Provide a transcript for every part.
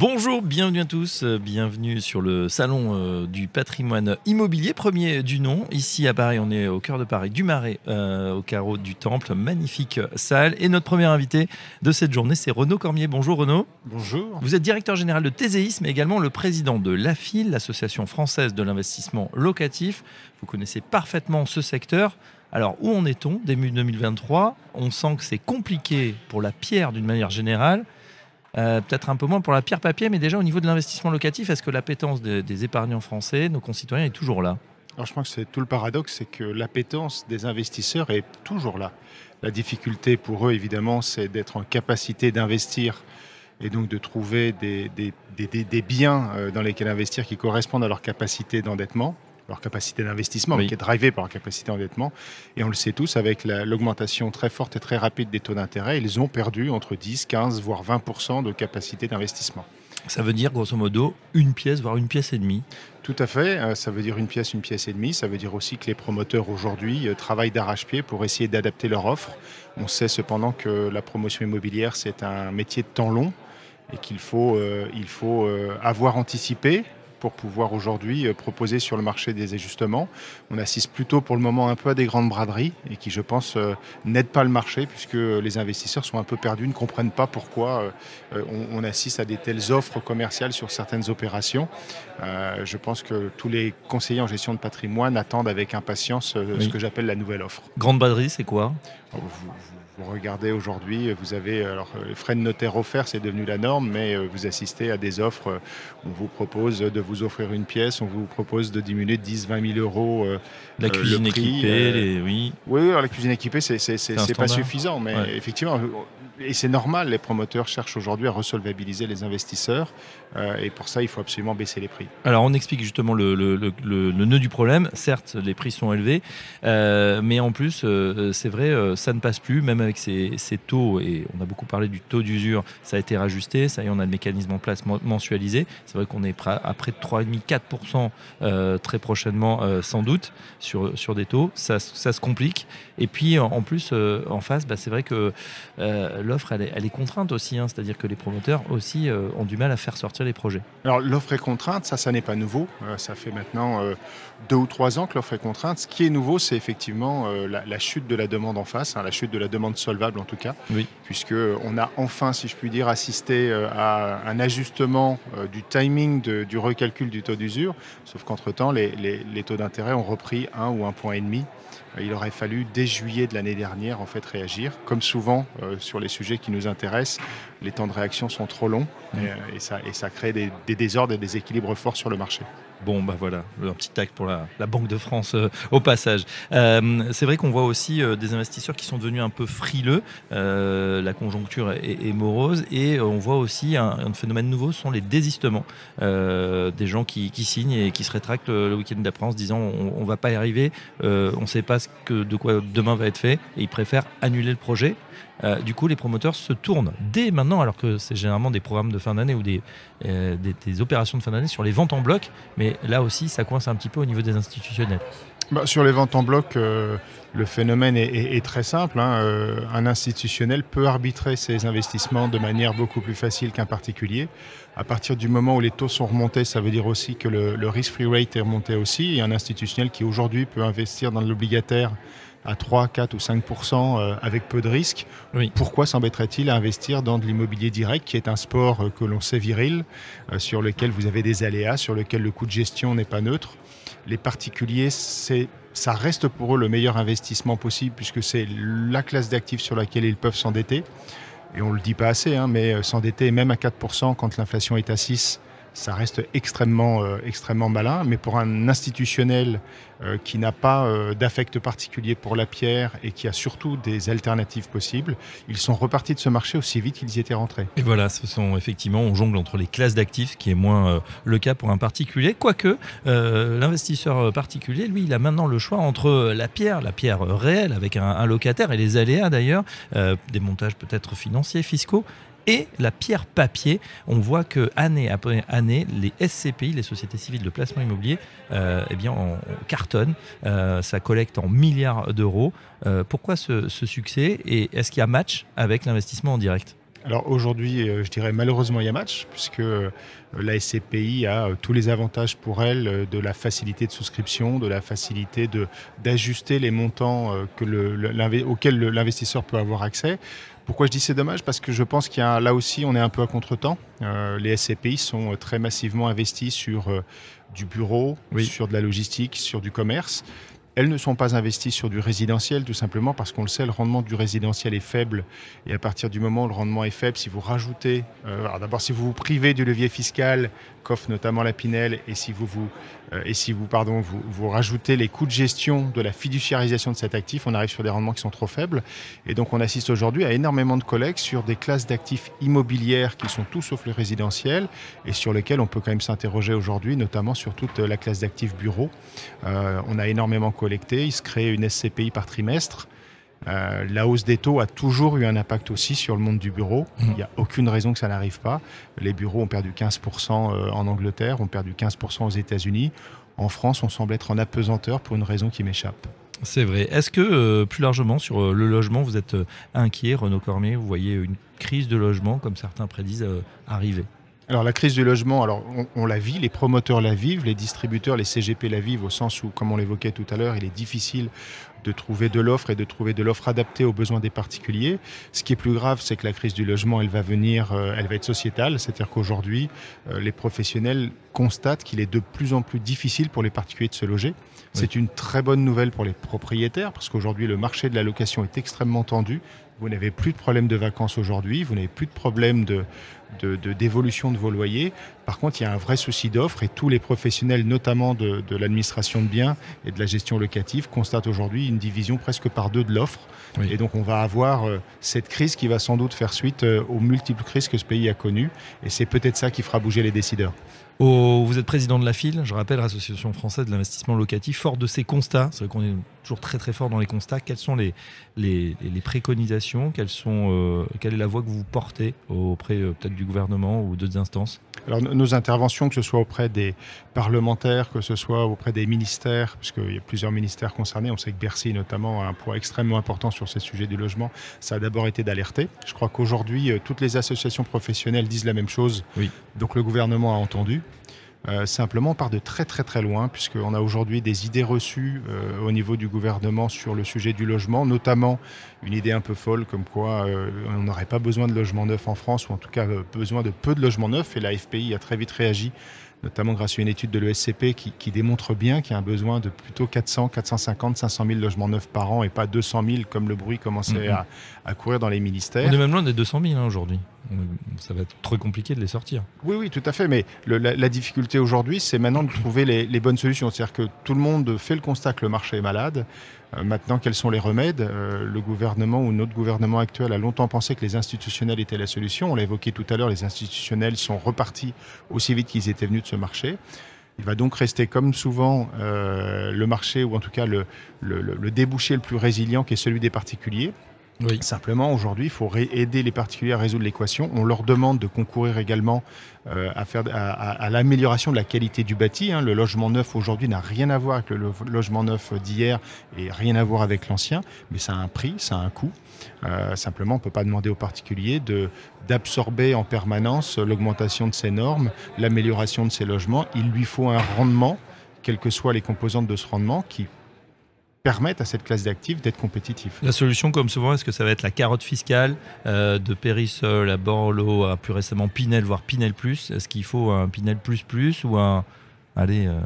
Bonjour, bienvenue à tous, euh, bienvenue sur le salon euh, du patrimoine immobilier, premier du nom. Ici à Paris, on est au cœur de Paris, du Marais, euh, au carreau du Temple, magnifique salle. Et notre premier invité de cette journée, c'est Renaud Cormier. Bonjour Renaud. Bonjour. Vous êtes directeur général de Théséisme mais également le président de l'AFIL, l'Association française de l'investissement locatif. Vous connaissez parfaitement ce secteur. Alors où en est-on début 2023 On sent que c'est compliqué pour la pierre d'une manière générale. Euh, peut-être un peu moins pour la pierre papier, mais déjà au niveau de l'investissement locatif, est-ce que l'appétence des épargnants français, nos concitoyens, est toujours là? Alors je pense que c'est tout le paradoxe, c'est que l'appétence des investisseurs est toujours là. La difficulté pour eux, évidemment, c'est d'être en capacité d'investir et donc de trouver des, biens euh, dans lesquels investir qui correspondent à leur capacité d'endettement leur capacité d'investissement, qui est drivée par leur capacité d'endettement. Et on le sait tous, avec l'augmentation très forte et très rapide des taux d'intérêt, ils ont perdu entre 10, 15, voire 20% de capacité d'investissement. Ça veut dire grosso modo une pièce, voire une pièce et demie Tout à fait, euh, ça veut dire une pièce, une pièce et demie. Ça veut dire aussi que les promoteurs aujourd'hui euh, travaillent d'arrache-pied pour essayer d'adapter leur offre. On sait cependant que la promotion immobilière, c'est un métier de temps long et qu'il faut, euh, il faut avoir anticipé, pour pouvoir aujourd'hui euh, proposer sur le marché des ajustements. On assiste plutôt pour le moment un peu à des grandes braderies et qui, je pense, euh, n'aident pas le marché puisque les investisseurs sont un peu perdus, ne comprennent pas pourquoi euh, on, assiste à des telles offres commerciales sur certaines opérations. je pense que tous les conseillers en gestion de patrimoine attendent avec impatience ce que j'appelle la nouvelle offre. Grande braderie, c'est quoi? Vous regardez aujourd'hui, vous avez alors les frais de notaire offerts, c'est devenu la norme, mais euh, vous assistez à des offres. Euh, on vous propose de vous offrir une pièce, on vous propose de diminuer de 10-20 000 euros. Euh, la cuisine équipée, oui. Oui, alors la cuisine équipée, c'est pas suffisant, mais effectivement, et c'est normal, les promoteurs cherchent aujourd'hui à resolvabiliser les investisseurs. Euh, et pour ça, il faut absolument baisser les prix. Alors, on explique justement le, nœud du problème. Certes, les prix sont élevés, euh, mais en plus, euh, c'est vrai, ça ne passe plus, même avec ces, taux. Et on a beaucoup parlé du taux d'usure. Ça a été rajusté. Ça y est, on a le mécanisme en place mensualisé. C'est vrai qu'on est à près de 3,5-4% très prochainement, sans doute, sur, sur des taux. Ça, se complique. Et puis, en plus, en face, bah, c'est vrai que l'offre, elle, est contrainte aussi. Hein. C'est-à-dire que les promoteurs aussi euh, ont du mal à faire sortir les projets. Alors l'offre est contrainte, ça, ça n'est pas nouveau. Euh, ça fait maintenant euh, deux ou trois ans que l'offre est contrainte. Ce qui est nouveau, c'est effectivement la, chute de la demande en face, hein, la chute de la demande solvable en tout cas, oui. puisque on a enfin, si je puis dire, assisté à un ajustement du timing du recalcul du taux d'usure. Sauf qu'entre-temps, les, les taux d'intérêt ont repris un ou un point et demi. Il aurait fallu dès juillet de l'année dernière en fait réagir. Comme souvent euh, sur les sujets qui nous intéressent, les temps de réaction sont trop longs mmh. et, et, ça, et, ça, crée des, des désordres et des équilibres forts sur le marché. Bon, bah voilà, un petit tac pour la, Banque de France euh, au passage. Euh, c'est vrai qu'on voit aussi euh, des investisseurs qui sont devenus un peu frileux. la conjoncture est, morose et on voit aussi un, phénomène nouveau, ce sont les désistements. des gens qui, signent et qui se rétractent le week-end d'après en se disant on, ne va pas y arriver, on ne sait pas ce de quoi demain va être fait et ils préfèrent annuler le projet. du coup, les promoteurs se tournent dès maintenant, alors que c'est généralement des programmes de fin d'année ou des, des, opérations de fin d'année sur les ventes en bloc. Mais là aussi, ça coince un petit peu au niveau des institutionnels. Bah, sur les ventes en bloc, euh, le phénomène est, très simple. Hein. Euh, un institutionnel peut arbitrer ses investissements de manière beaucoup plus facile qu'un particulier. À partir du moment où les taux sont remontés, ça veut dire aussi que le, le risk-free rate est remonté aussi. Et un institutionnel qui aujourd'hui peut investir dans l'obligataire à 3, 4 ou 5% euh, avec peu de risques, pourquoi s'embêterait-il à investir dans de l'immobilier direct, qui est un sport euh, que l'on sait viril, euh, sur lequel vous avez des aléas, sur lequel le coût de gestion n'est pas neutre? Les particuliers, ça reste pour eux le meilleur investissement possible, puisque c'est la classe d'actifs sur laquelle ils peuvent s'endetter. Et on ne le dit pas assez, hein, mais s'endetter même à 4% quand l'inflation est à 6%, ça reste extrêmement, euh, extrêmement malin. Mais pour un institutionnel euh, qui n'a pas euh, d'affect particulier pour la pierre et qui a surtout des alternatives possibles, ils sont repartis de ce marché aussi vite qu'ils y étaient rentrés. Et voilà, ce sont effectivement, on jongle entre les classes d'actifs, qui est moins le cas pour un particulier. Quoique, l'investisseur particulier, lui, il a maintenant le choix entre la pierre, la pierre réelle avec un locataire et les aléas d'ailleurs, des montages peut-être financiers, fiscaux, et la pierre papier. On voit que année après année, les SCPI, les sociétés civiles de placement immobilier, euh, eh bien, on, cartonne. Euh, ça collecte en milliards d'euros. Euh, pourquoi ce, succès et est-ce qu'il y a match avec l'investissement en direct? Alors aujourd'hui, je dirais malheureusement il y a match, puisque la SCPI a tous les avantages pour elle de la facilité de souscription, de la facilité d'ajuster les montants auxquels l'investisseur peut avoir accès. Pourquoi je dis c'est dommage? Parce que je pense qu'il y a là aussi, on est un peu à contre-temps. Euh, les SCPI sont très massivement investis sur euh, du bureau, sur de la logistique, sur du commerce. Elles ne sont pas investies sur du résidentiel, tout simplement parce qu'on le sait, le rendement du résidentiel est faible. Et à partir du moment où le rendement est faible, si vous rajoutez, euh, d'abord si vous vous privez du levier fiscal, qu'offre notamment la Pinel, et si vous, vous, euh, et si vous, pardon, vous, vous rajoutez les coûts de gestion de la fiduciarisation de cet actif, on arrive sur des rendements qui sont trop faibles. Et donc on assiste aujourd'hui à énormément de collègues sur des classes d'actifs immobilières qui sont tout sauf le résidentiel, et sur lesquels on peut quand même s'interroger aujourd'hui, notamment sur toute la classe d'actifs bureaux. Euh, on a énormément il se crée une SCPI par trimestre. Euh, la hausse des taux a toujours eu un impact aussi sur le monde du bureau. Mmh. Il n'y a aucune raison que ça n'arrive pas. Les bureaux ont perdu 15% euh, en Angleterre, ont perdu 15% aux États-Unis. En France, on semble être en apesanteur pour une raison qui m'échappe. C'est vrai. Est-ce que euh, plus largement sur le logement, vous êtes inquiet, Renaud Cormier? Vous voyez une crise de logement, comme certains prédisent, arriver? Alors la crise du logement, alors on, la vit, les promoteurs la vivent, les distributeurs, les CGP la vivent au sens où, comme on l'évoquait tout à l'heure, il est difficile de trouver de l'offre et de trouver de l'offre adaptée aux besoins des particuliers. Ce qui est plus grave, c'est que la crise du logement, elle va venir, euh, elle va être sociétale, c'est-à-dire qu'aujourd'hui, euh, les professionnels constatent qu'il est de plus en plus difficile pour les particuliers de se loger. C'est une très bonne nouvelle pour les propriétaires parce qu'aujourd'hui, le marché de la location est extrêmement tendu. Vous n'avez plus de problème de vacances aujourd'hui, vous n'avez plus de problème de, d'évolution de, vos loyers. Par contre, il y a un vrai souci d'offre et tous les professionnels, notamment de, l'administration de biens et de la gestion locative, constatent aujourd'hui une division presque par deux de l'offre. Et donc, on va avoir euh, cette crise qui va sans doute faire suite euh, aux multiples crises que ce pays a connues. Et c'est peut-être ça qui fera bouger les décideurs vous êtes président de la FIL, je rappelle, l'Association française de l'investissement locatif. Fort de ces constats, c'est vrai qu'on est toujours très très fort dans les constats, quelles sont les, les, préconisations? Quelles sont, euh, Quelle est la voie que vous portez auprès euh, peut-être du gouvernement ou d'autres instances? Alors nos interventions, que ce soit auprès des parlementaires, que ce soit auprès des ministères, puisqu'il y a plusieurs ministères concernés, on sait que Bercy notamment a un poids extrêmement important sur ces sujets du logement, ça a d'abord été d'alerter. Je crois qu'aujourd'hui, euh, toutes les associations professionnelles disent la même chose, oui. donc le gouvernement a entendu. Euh, simplement, on part de très très très loin, puisqu'on a aujourd'hui des idées reçues euh, au niveau du gouvernement sur le sujet du logement, notamment une idée un peu folle comme quoi euh, on n'aurait pas besoin de logements neufs en France, ou en tout cas besoin de peu de logements neufs, et la FPI a très vite réagi notamment grâce à une étude de l'ESCP qui, qui, démontre bien qu'il y a un besoin de plutôt 400, 450, 500 000 logements neufs par an et pas 200 000 comme le bruit commençait mm-hmm. à, courir dans les ministères. On est même loin des 200 000 hein, aujourd'hui. Ça va être trop compliqué de les sortir. Oui, oui, tout à fait. Mais la, difficulté aujourd'hui, c'est maintenant de trouver les, les bonnes solutions. C'est-à-dire que tout le monde fait le constat que le marché est malade. Euh, maintenant, quels sont les remèdes euh, Le gouvernement ou notre gouvernement actuel a longtemps pensé que les institutionnels étaient la solution. On l'a évoqué tout à l'heure, les institutionnels sont repartis aussi vite qu'ils étaient venus de ce marché. Il va donc rester, comme souvent, euh, le marché, ou en tout cas le, le, débouché le plus résilient, qui est celui des particuliers. Oui. Simplement, aujourd'hui, il faut aider les particuliers à résoudre l'équation. On leur demande de concourir également euh, à, à, l'amélioration de la qualité du bâti. Hein. Le logement neuf aujourd'hui n'a rien à voir avec le logement neuf d'hier et rien à voir avec l'ancien, mais ça a un prix, ça a un coût. Euh, simplement, on ne peut pas demander aux particuliers d'absorber en permanence l'augmentation de ces normes, l'amélioration de ces logements. Il lui faut un rendement, quelles que soient les composantes de ce rendement, qui permettent à cette classe d'actifs d'être compétitif. La solution, comme souvent, est-ce que ça va être la carotte fiscale euh, de Périssol à Borloo à plus récemment Pinel, voire Pinel Plus? Est-ce qu'il faut un Pinel Plus Plus ou un... Allez, euh,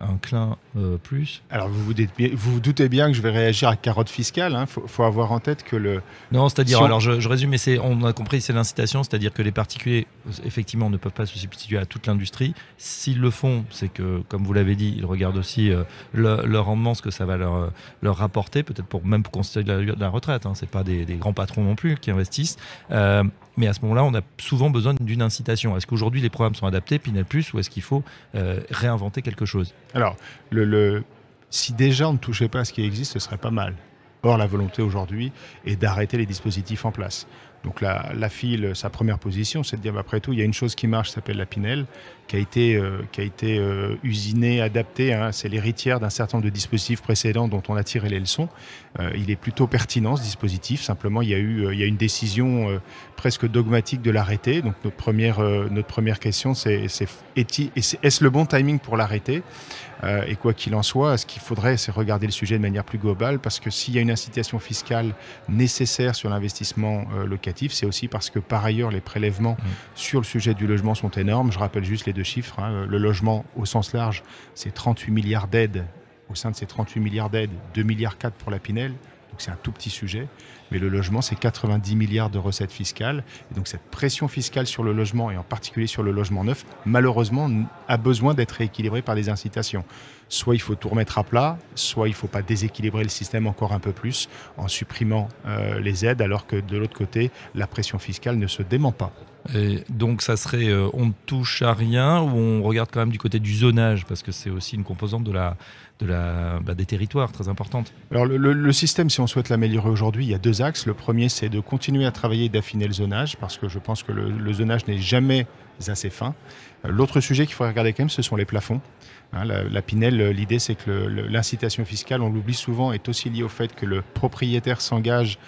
un clin euh, plus. Alors vous vous, doutez bien que je vais réagir à carotte fiscale. Il hein. faut, avoir en tête que le. Non, c'est-à-dire, alors je, résume, mais c'est, on a compris, c'est l'incitation, c'est-à-dire que les particuliers, effectivement, ne peuvent pas se substituer à toute l'industrie. S'ils le font, c'est que, comme vous l'avez dit, ils regardent aussi euh, leur rendement, ce que ça va leur, leur rapporter, peut-être pour même pour constituer la, la retraite. Hein. C'est pas des, grands patrons non plus qui investissent. Euh, mais à ce moment-là, on a souvent besoin d'une incitation. Est-ce qu'aujourd'hui les programmes sont adaptés, Pinel Plus, ou est-ce qu'il faut euh, réinventer quelque chose? Alors, le, si déjà on ne touchait pas à ce qui existe, ce serait pas mal. Or, la volonté aujourd'hui est d'arrêter les dispositifs en place. Donc la, file, sa première position, c'est de dire, bah, après tout, il y a une chose qui marche, s'appelle la Pinel, qui a été, euh, qui a été euh, usinée, adaptée. Hein. c'est l'héritière d'un certain nombre de dispositifs précédents dont on a tiré les leçons. Euh, il est plutôt pertinent, ce dispositif. Simplement, il y a eu il y a une décision presque dogmatique de l'arrêter. Donc notre première, notre première question, c'est est-ce le bon timing pour l'arrêter? Et quoi qu'il en soit, ce qu'il faudrait, c'est regarder le sujet de manière plus globale, parce que s'il y a une incitation fiscale nécessaire sur l'investissement locatif, c'est aussi parce que par ailleurs, les prélèvements mmh. sur le sujet du logement sont énormes. Je rappelle juste les deux chiffres. Hein. Le logement au sens large, c'est 38 milliards d'aides. Au sein de ces 38 milliards d'aides, 2 milliards 4 pour la Pinel. Donc c'est un tout petit sujet. Mais le logement, c'est 90 milliards de recettes fiscales. Et donc cette pression fiscale sur le logement, et en particulier sur le logement neuf, malheureusement, a besoin d'être rééquilibrée par des incitations. Soit il faut tout remettre à plat, soit il ne faut pas déséquilibrer le système encore un peu plus en supprimant euh, les aides, alors que de l'autre côté, la pression fiscale ne se dément pas. Et donc ça serait euh, on ne touche à rien ou on regarde quand même du côté du zonage parce que c'est aussi une composante de la, de la, bah, des territoires très importante. Alors le, système, si on souhaite l'améliorer aujourd'hui, il y a deux axes. Le premier, c'est de continuer à travailler et d'affiner le zonage parce que je pense que le, zonage n'est jamais assez fin. Euh, l'autre sujet qu'il faudrait regarder quand même, ce sont les plafonds. Hein, la, Pinel, l'idée c'est que l'incitation fiscale, on l'oublie souvent, est aussi liée au fait que le propriétaire s'engage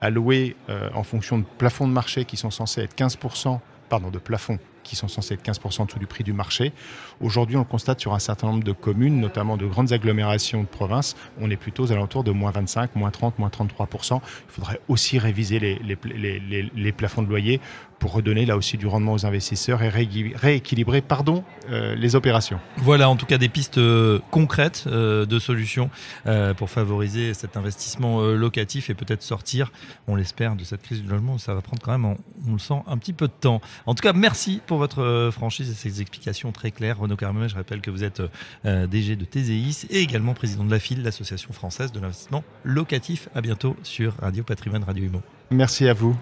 alloués euh, en fonction de plafonds de marché qui sont censés être 15%, pardon, de plafonds qui sont censés être 15% en dessous du prix du marché. Aujourd'hui, on le constate sur un certain nombre de communes, notamment de grandes agglomérations de province, on est plutôt aux alentours de moins 25, moins 30, moins 33%. Il faudrait aussi réviser les, plafonds de loyer pour redonner là aussi du rendement aux investisseurs et rééquilibrer pardon, euh, les opérations. Voilà en tout cas des pistes euh, concrètes euh, de solutions pour favoriser cet investissement locatif et peut-être sortir, on l'espère, de cette crise du logement. Ça va prendre quand même, on, le sent, un petit peu de temps. En tout cas, merci votre franchise et ces explications très claires. Renaud Carmet, je rappelle que vous êtes DG de TZIS et également président de la FIL, l'Association française de l'investissement locatif. À bientôt sur Radio Patrimoine, Radio Imo. Merci à vous.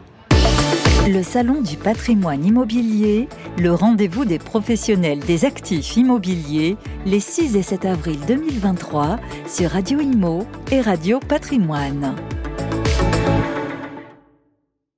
Le Salon du patrimoine immobilier, le rendez-vous des professionnels des actifs immobiliers, les 6 et 7 avril 2023 sur Radio Imo et Radio Patrimoine.